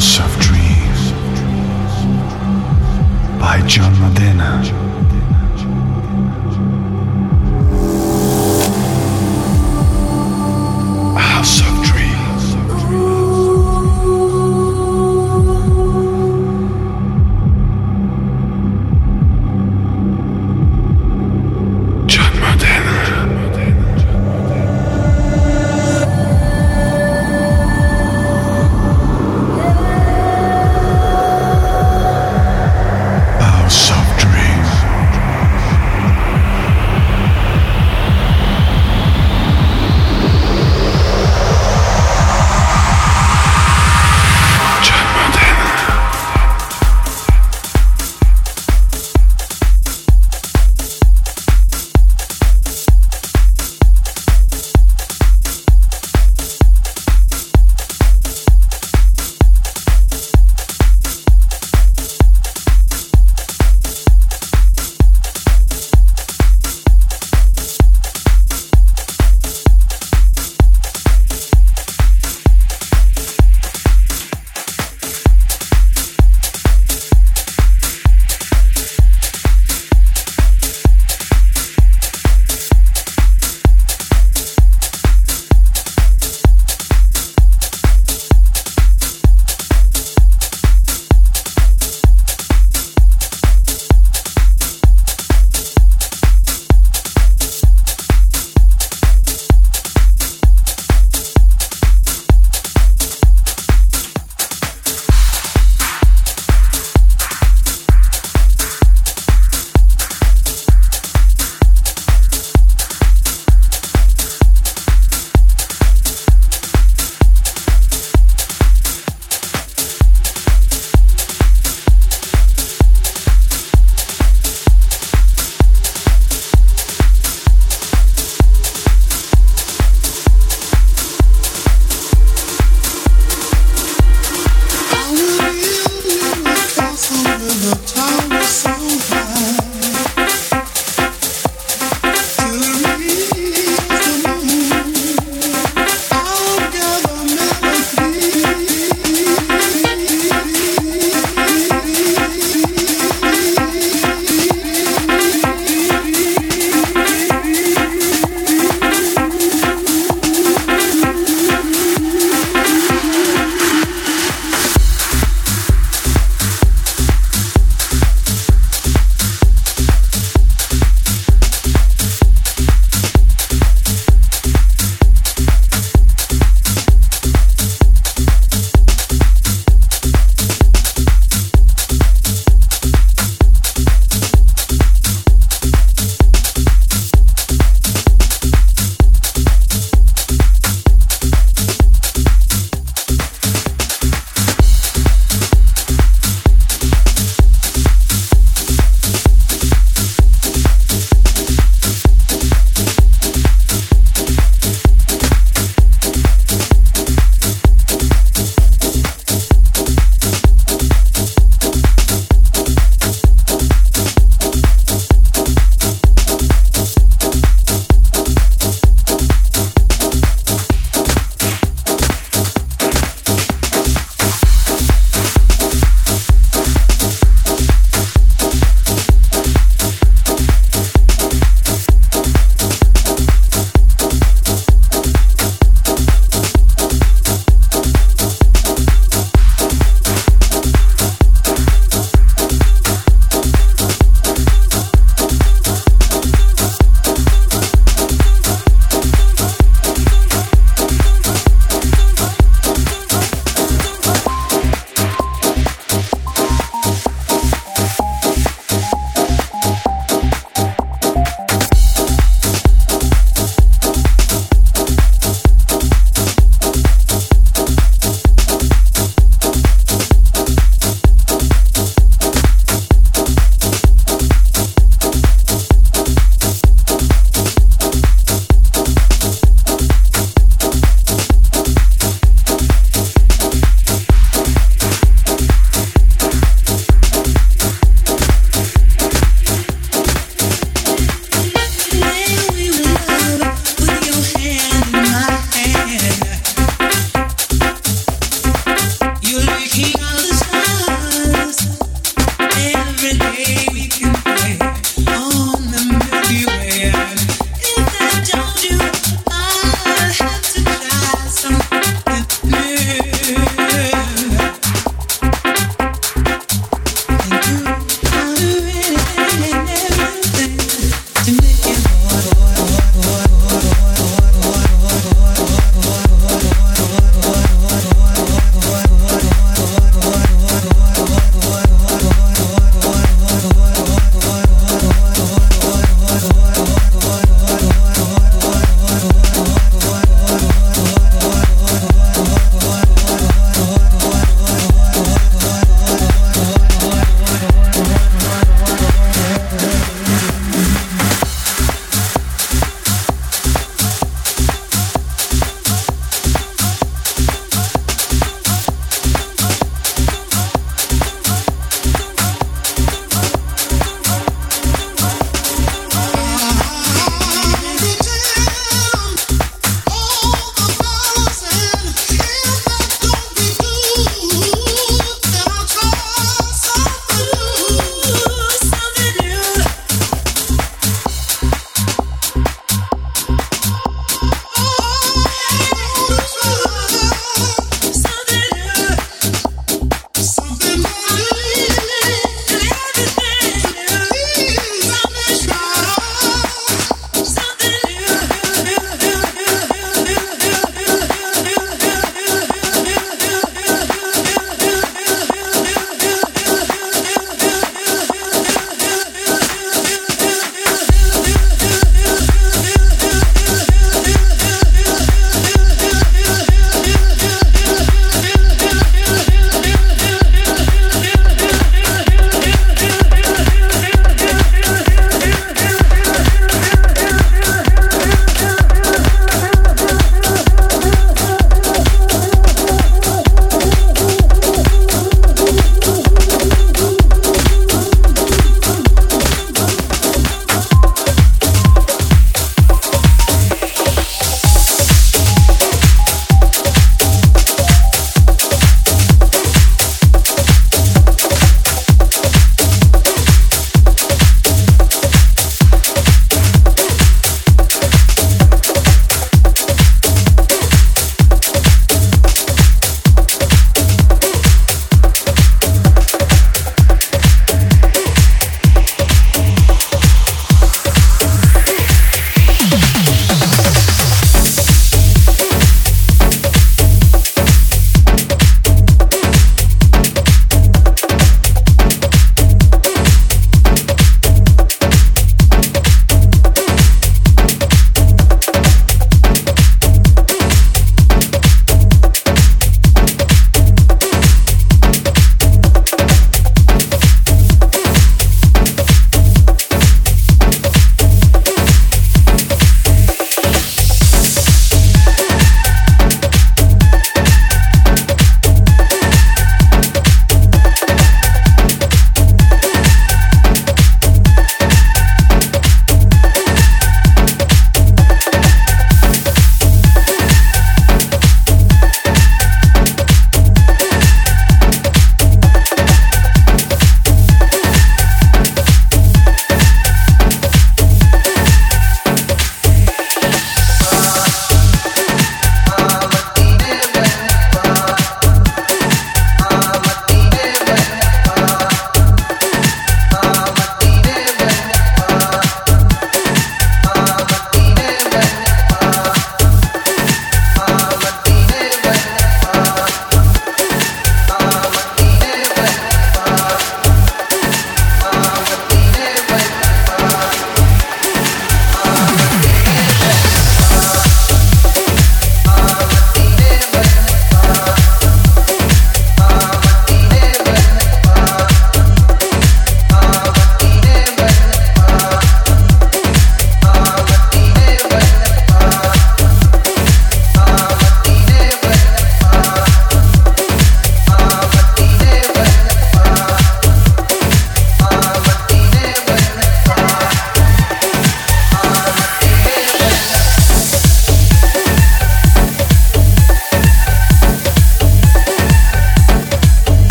House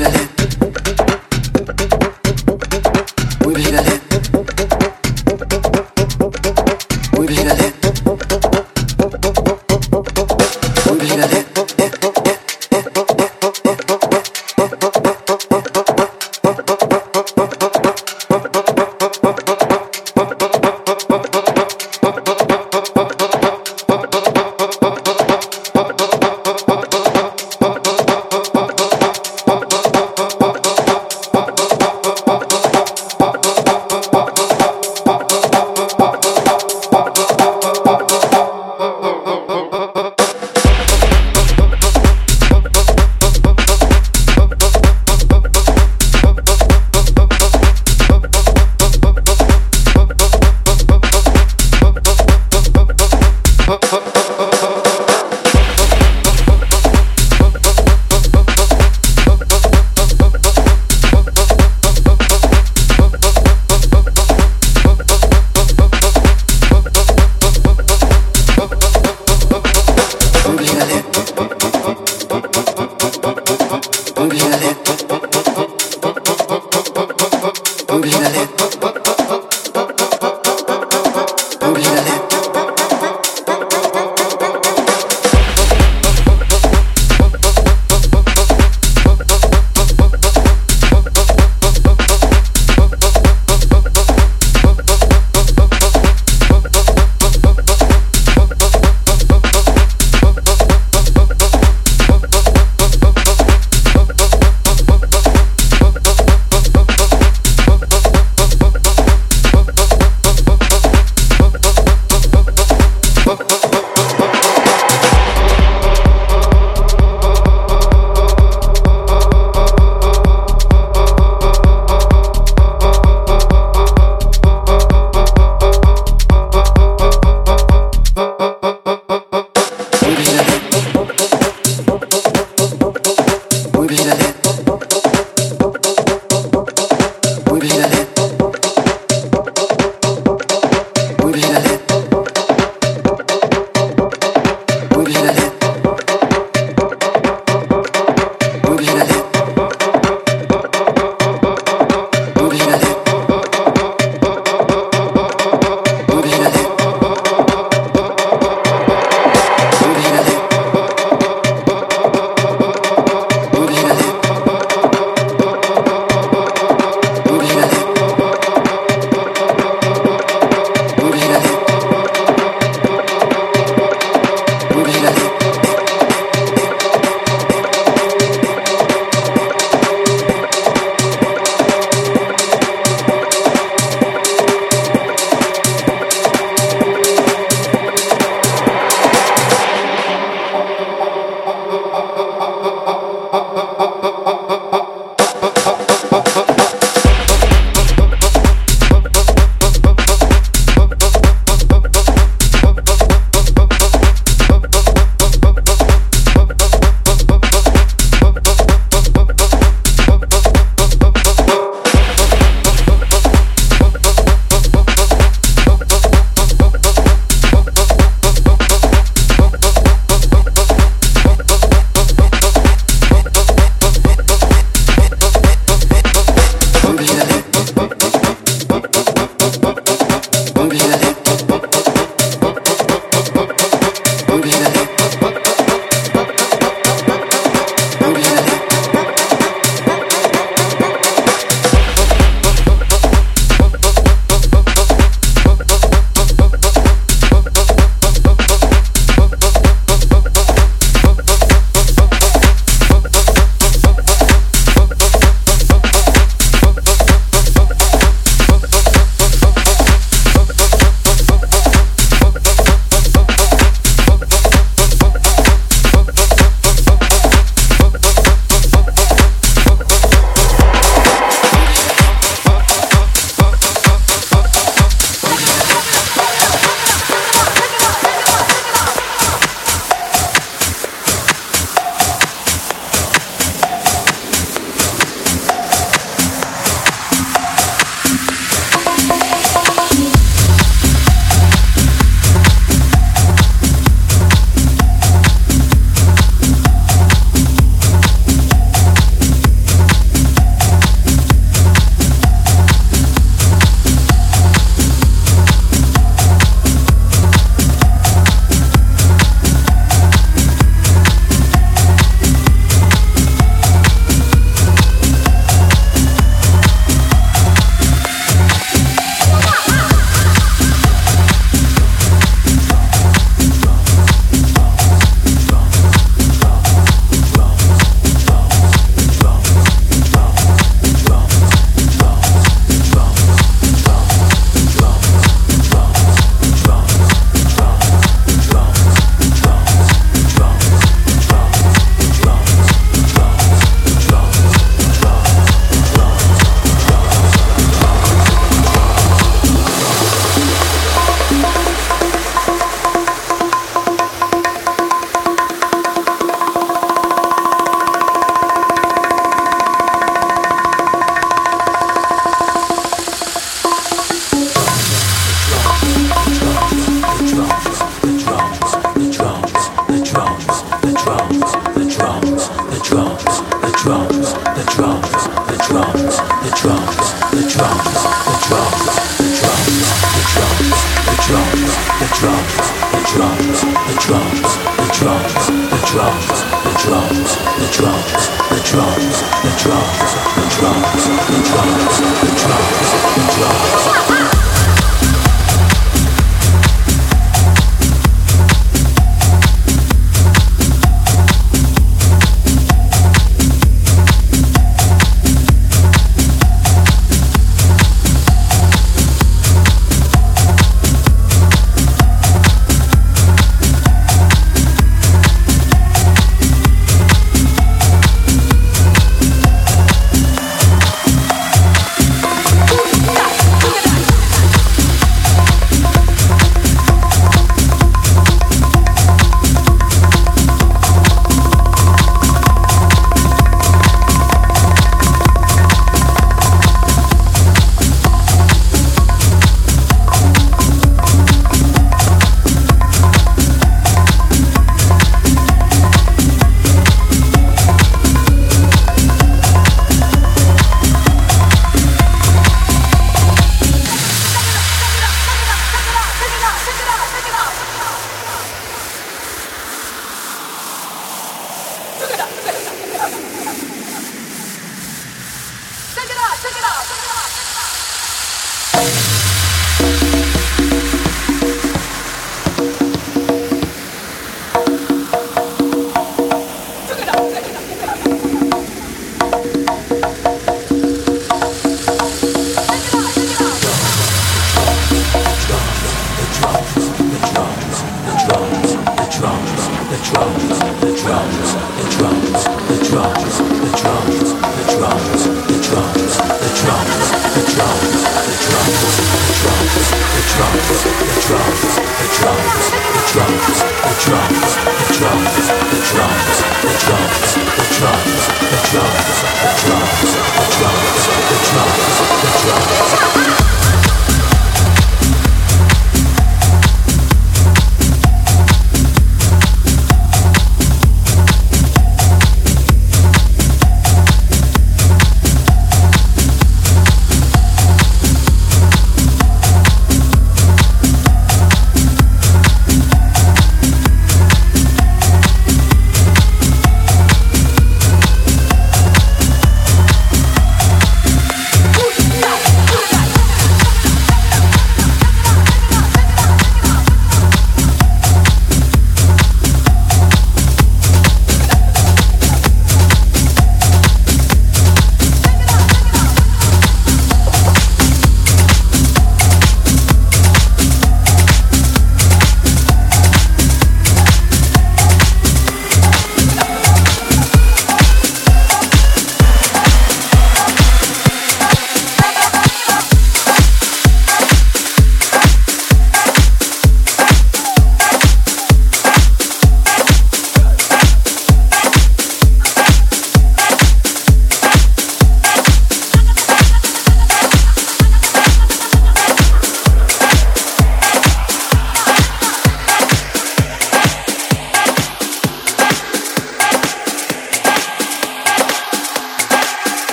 Mírale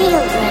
children.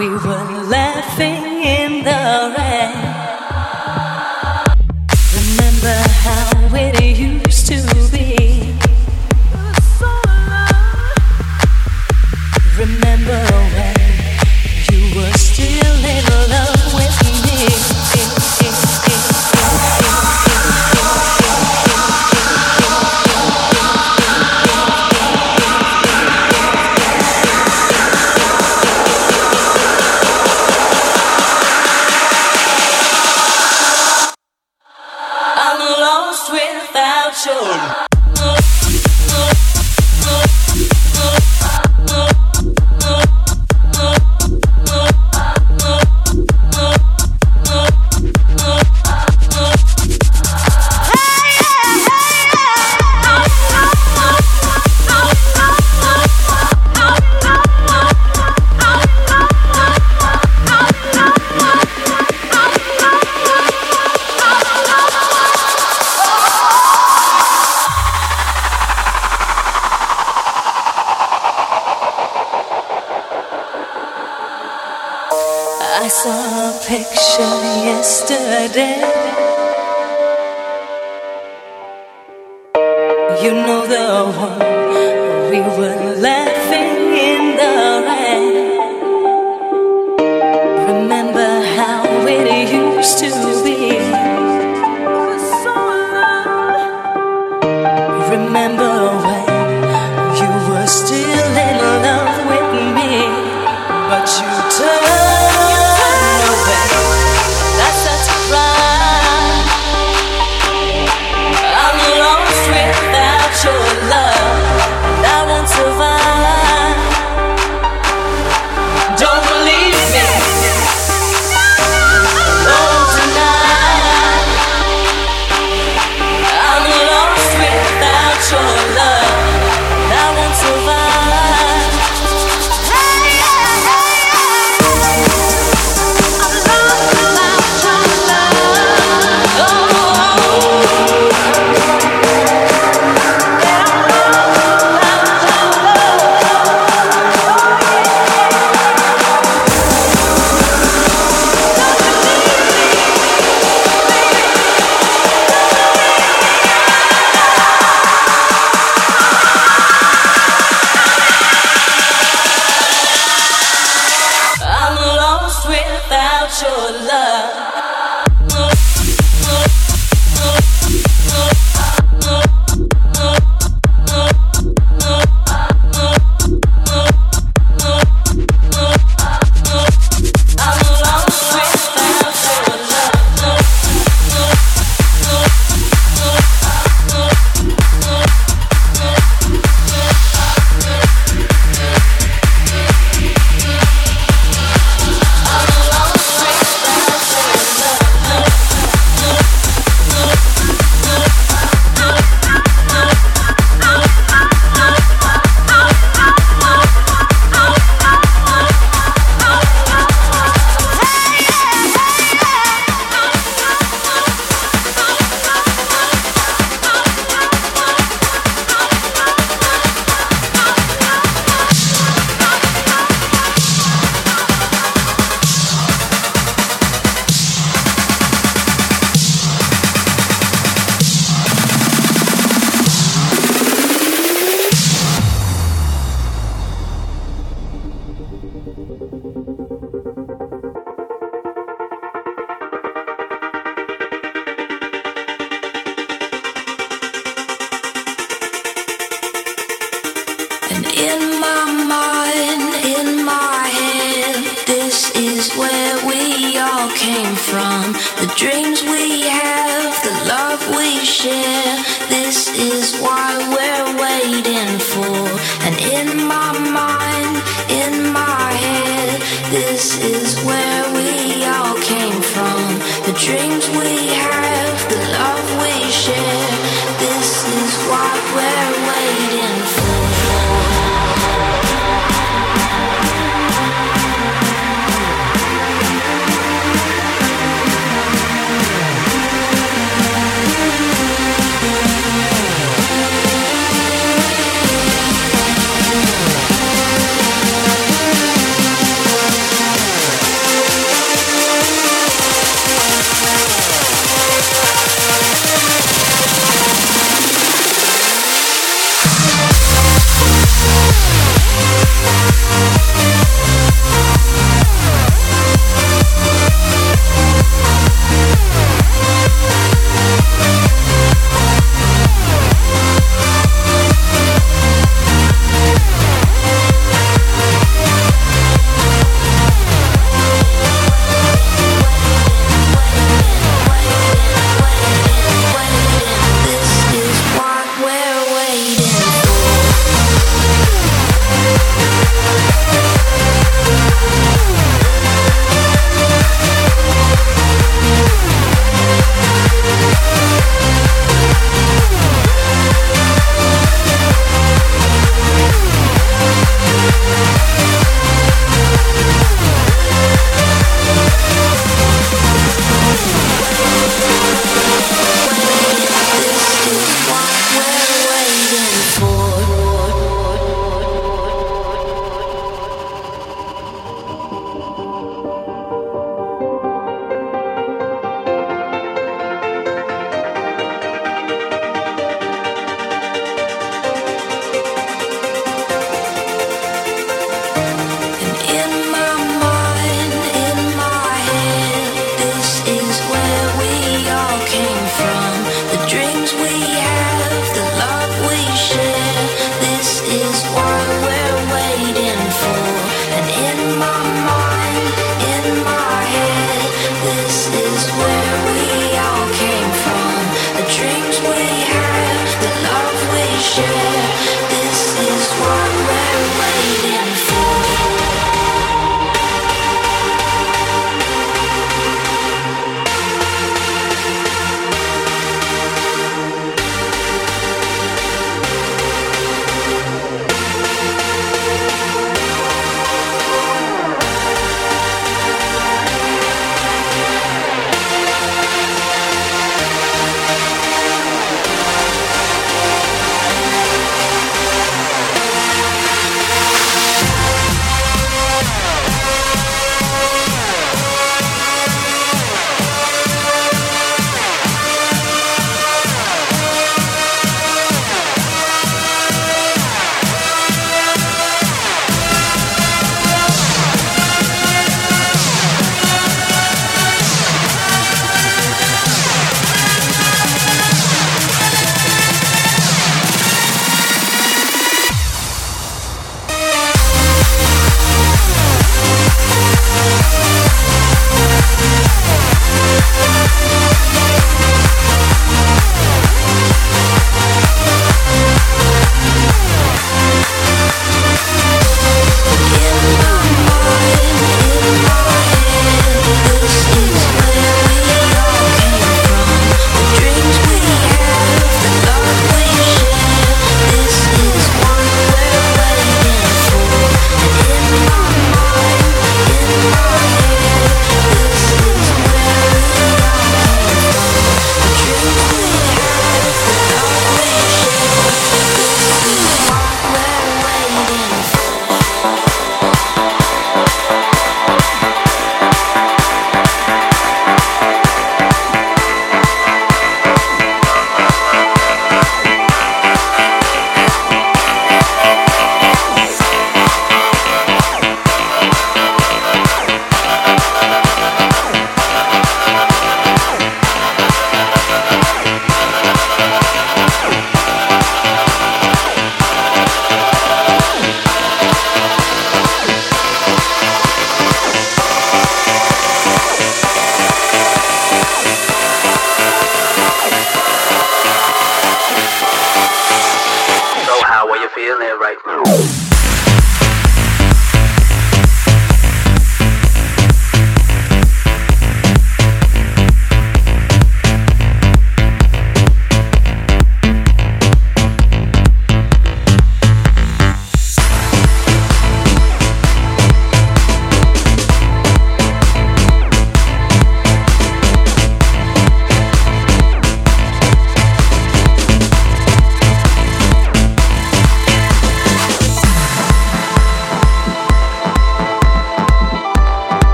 You in the one